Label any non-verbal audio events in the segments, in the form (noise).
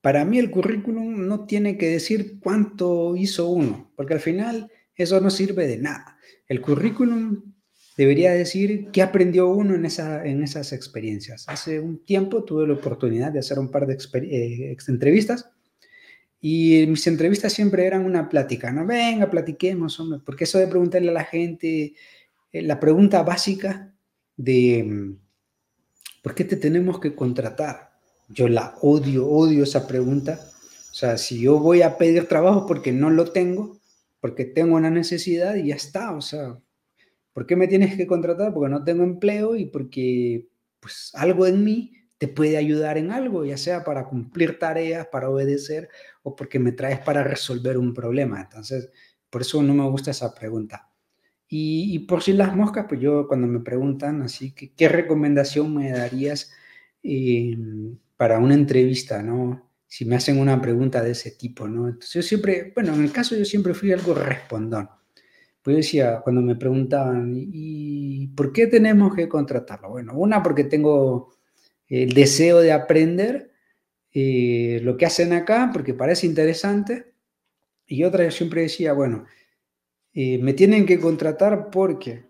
para mí el currículum no tiene que decir cuánto hizo uno, porque al final eso no sirve de nada. El currículum debería decir qué aprendió uno en, esa, en esas experiencias. Hace un tiempo tuve la oportunidad de hacer un par de eh, entrevistas y mis entrevistas siempre eran una plática, ¿no? Venga, platiquemos, porque eso de preguntarle a la gente, eh, la pregunta básica de mm, ¿por qué te tenemos que contratar? Yo la odio, odio esa pregunta. O sea, si yo voy a pedir trabajo porque no lo tengo, porque tengo una necesidad y ya está, o sea, ¿por qué me tienes que contratar? Porque no tengo empleo y porque pues algo en mí te puede ayudar en algo, ya sea para cumplir tareas, para obedecer o porque me traes para resolver un problema. Entonces, por eso no me gusta esa pregunta. Y, por si las moscas, pues yo cuando me preguntan así, ¿qué recomendación me darías eh, para una entrevista, no? Si me hacen una pregunta de ese tipo, ¿no? Entonces yo siempre, bueno, en el caso yo siempre fui algo respondón. Pues yo decía, cuando me preguntaban, ¿y por qué tenemos que contratarlo? Bueno, una porque tengo el deseo de aprender eh, lo que hacen acá, porque parece interesante. Y otra, yo siempre decía, bueno, eh, me tienen que contratar porque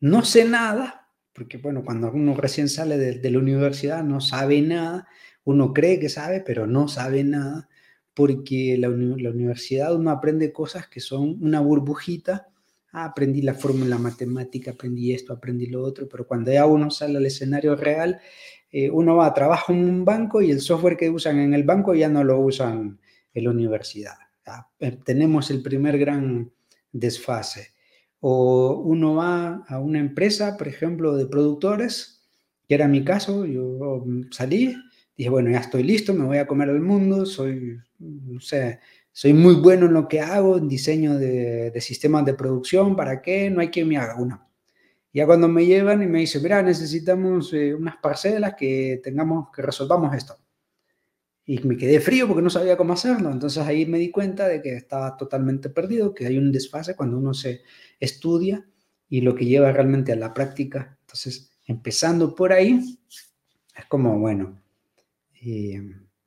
no sé nada, porque bueno, cuando uno recién sale de, la universidad no sabe nada, uno cree que sabe, pero no sabe nada, porque la, la universidad uno aprende cosas que son una burbujita, ah, aprendí la fórmula matemática, aprendí esto, aprendí lo otro, pero cuando ya uno sale al escenario real, eh, uno va a trabajar en un banco y el software que usan en el banco ya no lo usan en la universidad. Eh, tenemos el primer gran desfase. O uno va a una empresa, por ejemplo, de productores, que era mi caso, yo salí, dije, bueno, ya estoy listo, me voy a comer el mundo, soy, no sé, soy muy bueno en lo que hago, en diseño de, sistemas de producción, ¿para qué? No hay quien me haga una. Ya cuando me llevan y me dicen, mira, necesitamos eh, unas parcelas que tengamos, que resolvamos esto y me quedé frío porque no sabía cómo hacerlo. Entonces ahí me di cuenta de que estaba totalmente perdido, que hay un desfase cuando uno se estudia y lo que lleva realmente a la práctica. Entonces, empezando por ahí, es como, bueno, eh,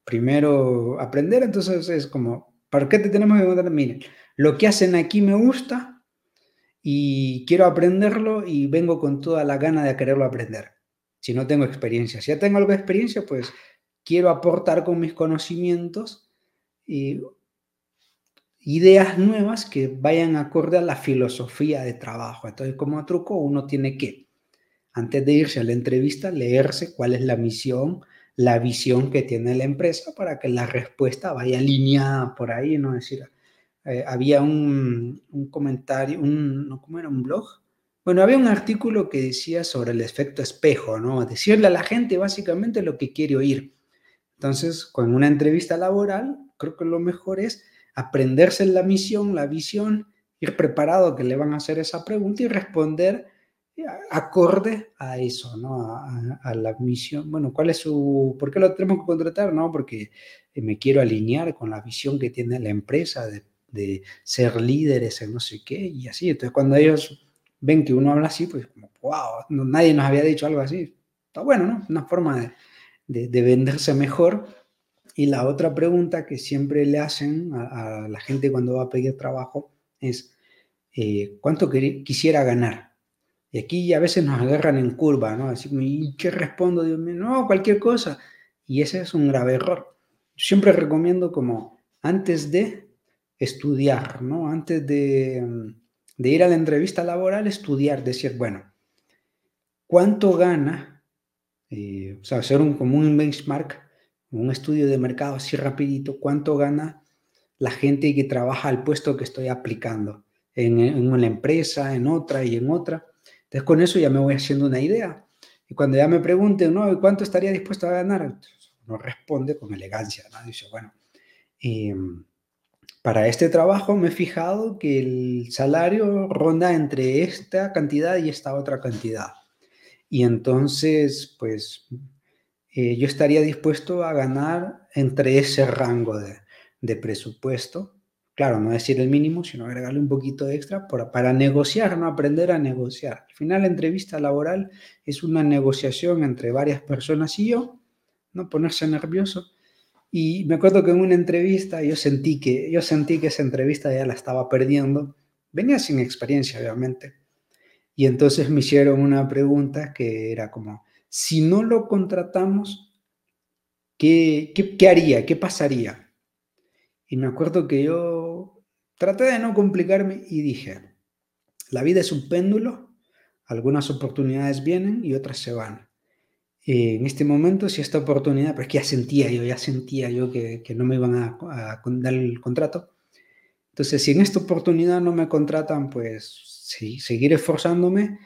primero aprender, entonces es como, ¿para qué te tenemos que contar? Miren, lo que hacen aquí me gusta y quiero aprenderlo y vengo con toda la gana de quererlo aprender. Si no tengo experiencia, si ya tengo algo de experiencia, pues quiero aportar con mis conocimientos eh, ideas nuevas que vayan acorde a la filosofía de trabajo. Entonces, como truco, uno tiene que, antes de irse a la entrevista, leerse cuál es la misión, la visión que tiene la empresa para que la respuesta vaya alineada por ahí, ¿no? Es decir, eh, había un, comentario, un, ¿cómo era? Un blog. Bueno, había un artículo que decía sobre el efecto espejo, ¿no? Decirle a la gente básicamente lo que quiere oír. Entonces, con una entrevista laboral, creo que lo mejor es aprenderse la misión, la visión, ir preparado que le van a hacer esa pregunta y responder eh, acorde a eso, ¿no? A, la misión. Bueno, ¿cuál es su, por qué lo tenemos que contratar? No, porque eh, me quiero alinear con la visión que tiene la empresa de, de ser líderes en no sé qué y así. Entonces, cuando ellos ven que uno habla así, pues wow, nadie nos había dicho algo así. Está bueno, ¿no? Una forma de, de, venderse mejor. Y la otra pregunta que siempre le hacen a, la gente cuando va a pedir trabajo es, eh, ¿cuánto quisiera ganar? Y aquí a veces nos agarran en curva, ¿no? Así, ¿y qué respondo? Dios mío, no, cualquier cosa. Y ese es un grave error. siempre recomiendo como antes de estudiar, ¿no? Antes de, de ir a la entrevista laboral, estudiar, decir, bueno, ¿cuánto gana eh, o sea, hacer un, como un benchmark, un estudio de mercado así rapidito, cuánto gana la gente que trabaja al puesto que estoy aplicando en, en una empresa, en otra y en otra. Entonces con eso ya me voy haciendo una idea. Y cuando ya me pregunten, ¿no? ¿Cuánto estaría dispuesto a ganar? No responde con elegancia, ¿no? Dice, bueno, em, para este trabajo me he fijado que el salario ronda entre esta cantidad y esta otra cantidad. Y entonces, pues, eh, yo estaría dispuesto a ganar entre ese rango de, presupuesto. Claro, no decir el mínimo, sino agregarle un poquito extra para, para negociar, no aprender a negociar. Al final, la entrevista laboral es una negociación entre varias personas y yo, no ponerse nervioso Y me acuerdo que en una entrevista yo sentí que, yo sentí que esa entrevista ya la estaba perdiendo. Venía sin experiencia, obviamente. Y entonces me hicieron una pregunta que era como, si no lo contratamos, ¿qué, qué, haría? ¿Qué pasaría? Y me acuerdo que yo traté de no complicarme y dije, la vida es un péndulo, algunas oportunidades vienen y otras se van. En este momento, si esta oportunidad, pero que ya sentía yo, ya sentía yo que, que no me iban a, a, dar el contrato. Entonces, si en esta oportunidad no me contratan, pues sí, seguir esforzándome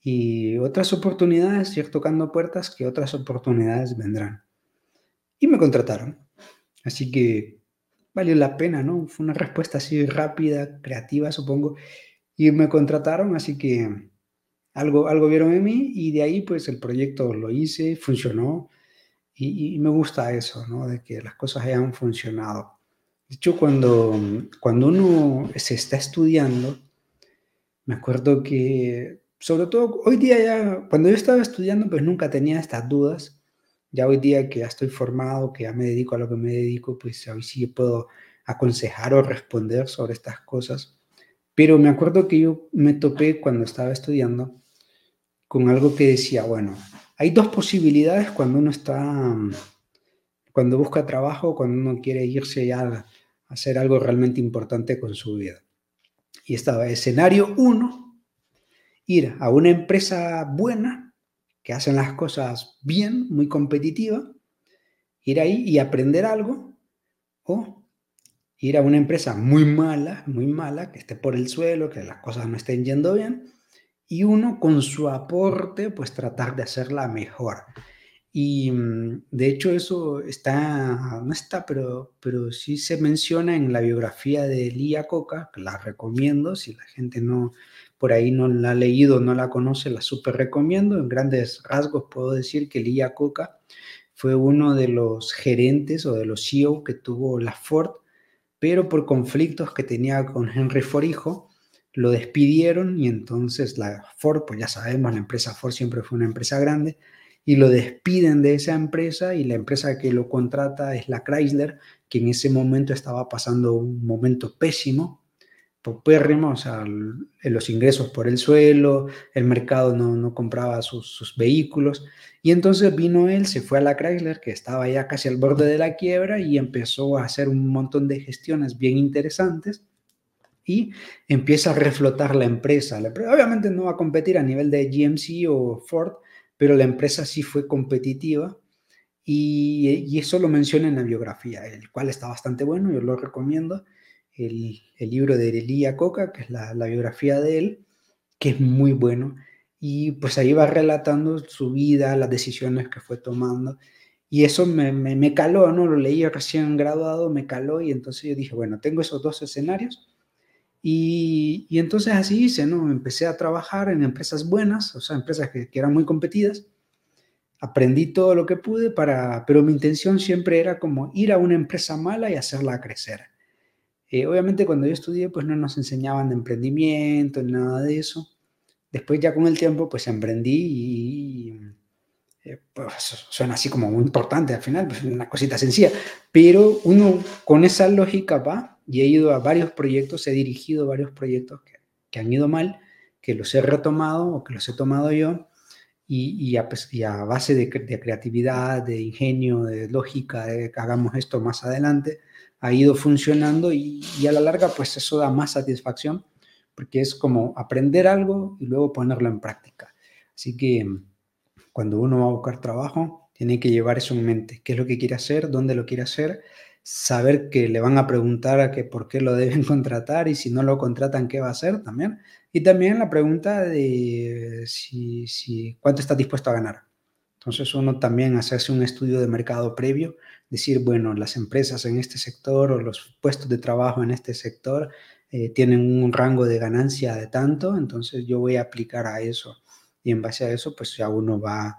y otras oportunidades, ir tocando puertas, que otras oportunidades vendrán. Y me contrataron. Así que valió la pena, ¿no? Fue una respuesta así rápida, creativa, supongo. Y me contrataron, así que algo, algo vieron en mí y de ahí pues el proyecto lo hice, funcionó y, me gusta eso, ¿no? De que las cosas hayan funcionado. De hecho, cuando, cuando uno se está estudiando, me acuerdo que, sobre todo hoy día ya, cuando yo estaba estudiando, pues nunca tenía estas dudas. Ya hoy día que ya estoy formado, que ya me dedico a lo que me dedico, pues hoy sí puedo aconsejar o responder sobre estas cosas. Pero me acuerdo que yo me topé cuando estaba estudiando con algo que decía, bueno, hay dos posibilidades cuando uno está, cuando busca trabajo, cuando uno quiere irse ya a hacer algo realmente importante con su vida. Y estaba escenario uno, ir a una empresa buena, que hacen las cosas bien, muy competitiva, ir ahí y aprender algo, o ir a una empresa muy mala, muy mala, que esté por el suelo, que las cosas no estén yendo bien, y uno con su aporte, pues tratar de hacerla mejor. Y mm, de hecho eso está, no está, pero, pero sí se menciona en la biografía de Lía Coca, que la recomiendo, si la gente no por ahí no la ha leído, no la conoce, la súper recomiendo. En grandes rasgos puedo decir que Lía Coca fue uno de los gerentes o de los CEO que tuvo la Ford, pero por conflictos que tenía con Henry Ford hijo, lo despidieron y entonces la Ford, pues ya sabemos, la empresa Ford siempre fue una empresa grande, y lo despiden de esa empresa y la empresa que lo contrata es la Chrysler, que en ese momento estaba pasando un momento pésimo, popérrimo, o sea, los ingresos por el suelo, el mercado no, no compraba sus, sus, vehículos, y entonces vino él, se fue a la Chrysler, que estaba ya casi al borde de la quiebra, y empezó a hacer un montón de gestiones bien interesantes, y empieza a reflotar la empresa. Obviamente no va a competir a nivel de GMC o Ford, pero la empresa sí fue competitiva y, eso lo menciona en la biografía, el cual está bastante bueno, yo lo recomiendo. El, libro de Elia Coca, que es la, biografía de él, que es muy bueno. Y pues ahí va relatando su vida, las decisiones que fue tomando. Y eso me, me, me caló, ¿no? Lo leí recién graduado, me caló y entonces yo dije, bueno, tengo esos dos escenarios y, entonces así hice, ¿no? Empecé a trabajar en empresas buenas, o sea, empresas que, eran muy competidas. Aprendí todo lo que pude para, pero mi intención siempre era como ir a una empresa mala y hacerla crecer. Eh, obviamente cuando yo estudié, pues no nos enseñaban de emprendimiento, nada de eso. Después ya con el tiempo, pues emprendí y, eh, pues, suena así como muy importante al final, pues una cosita sencilla, pero uno con esa lógica va y he ido a varios proyectos, he dirigido varios proyectos que, han ido mal, que los he retomado o que los he tomado yo y, a, base de, de, creatividad, de ingenio, de lógica, de que hagamos esto más adelante, ha ido funcionando y, y a la larga pues eso da más satisfacción porque es como aprender algo y luego ponerlo en práctica. Así que cuando uno va a buscar trabajo, tiene que llevar eso en mente, qué es lo que quiere hacer, dónde lo quiere hacer saber que le van a preguntar a que por qué lo deben (laughs) contratar y si no lo contratan, qué va a hacer también. Y también la pregunta de si, si cuánto está dispuesto a ganar. Entonces uno también hacerse un estudio de mercado previo, decir, bueno, las empresas en este sector o los puestos de trabajo en este sector eh, tienen un rango de ganancia de tanto, entonces yo voy a aplicar a eso. Y en base a eso, pues ya uno va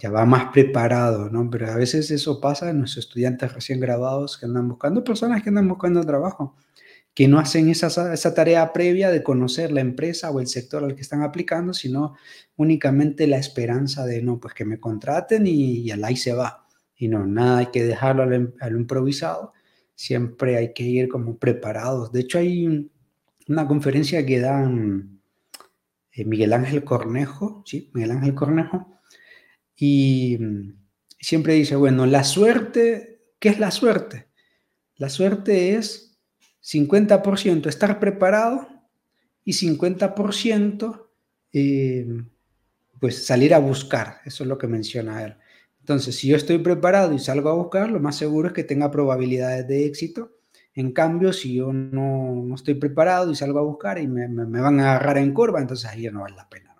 ya va más preparado, ¿no? Pero a veces eso pasa en los estudiantes recién graduados que andan buscando, personas que andan buscando trabajo, que no hacen esa, esa tarea previa de conocer la empresa o el sector al que están aplicando, sino únicamente la esperanza de, no, pues que me contraten y, y al ahí se va. Y no, nada hay que dejarlo al, improvisado, siempre hay que ir como preparados. De hecho, hay una conferencia que dan eh, Miguel Ángel Cornejo, ¿sí? Miguel Ángel Cornejo, y mm, siempre dice, bueno, la suerte, ¿qué es la suerte? La suerte es 50% estar preparado y 50% eh, pues salir a buscar, eso es lo que menciona él. Entonces, si yo estoy preparado y salgo a buscar, lo más seguro es que tenga probabilidades de éxito. En cambio, si yo no, no estoy preparado y salgo a buscar y me, me, van a agarrar en curva, entonces ahí no vale la pena.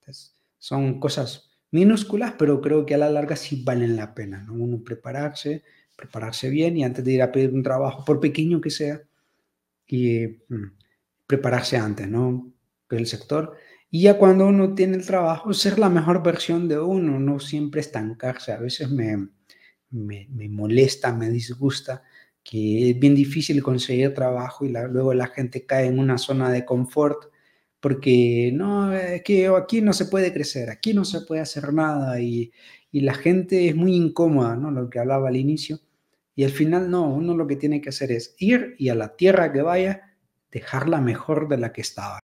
Entonces, son cosas minúsculas, pero creo que a la larga sí valen la pena. ¿no? Uno prepararse, prepararse bien y antes de ir a pedir un trabajo, por pequeño que sea, y mm, prepararse antes, ¿no? El sector y ya cuando uno tiene el trabajo, ser la mejor versión de uno, no siempre estancarse. A veces me, me, molesta, me disgusta que es bien difícil conseguir trabajo y luego la gente cae en una zona de confort porque no, es que aquí no se puede crecer, aquí no se puede hacer nada y, y la gente es muy incómoda, ¿no? Lo que hablaba al inicio. Y al final no, uno lo que tiene que hacer es ir y a la tierra que vaya, dejarla mejor de la que estaba.